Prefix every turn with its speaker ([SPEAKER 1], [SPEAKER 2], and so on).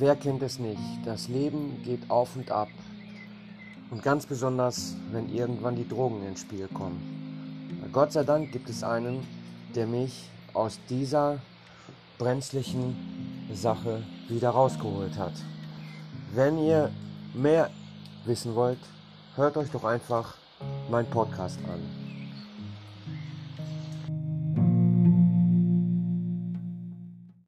[SPEAKER 1] wer kennt es nicht? Das Leben geht auf und ab. Und ganz besonders, wenn irgendwann die Drogen ins Spiel kommen. Gott sei Dank gibt es einen, der mich aus dieser brenzlichen Sache wieder rausgeholt hat. Wenn ihr mehr wissen wollt, hört euch doch einfach meinen Podcast an.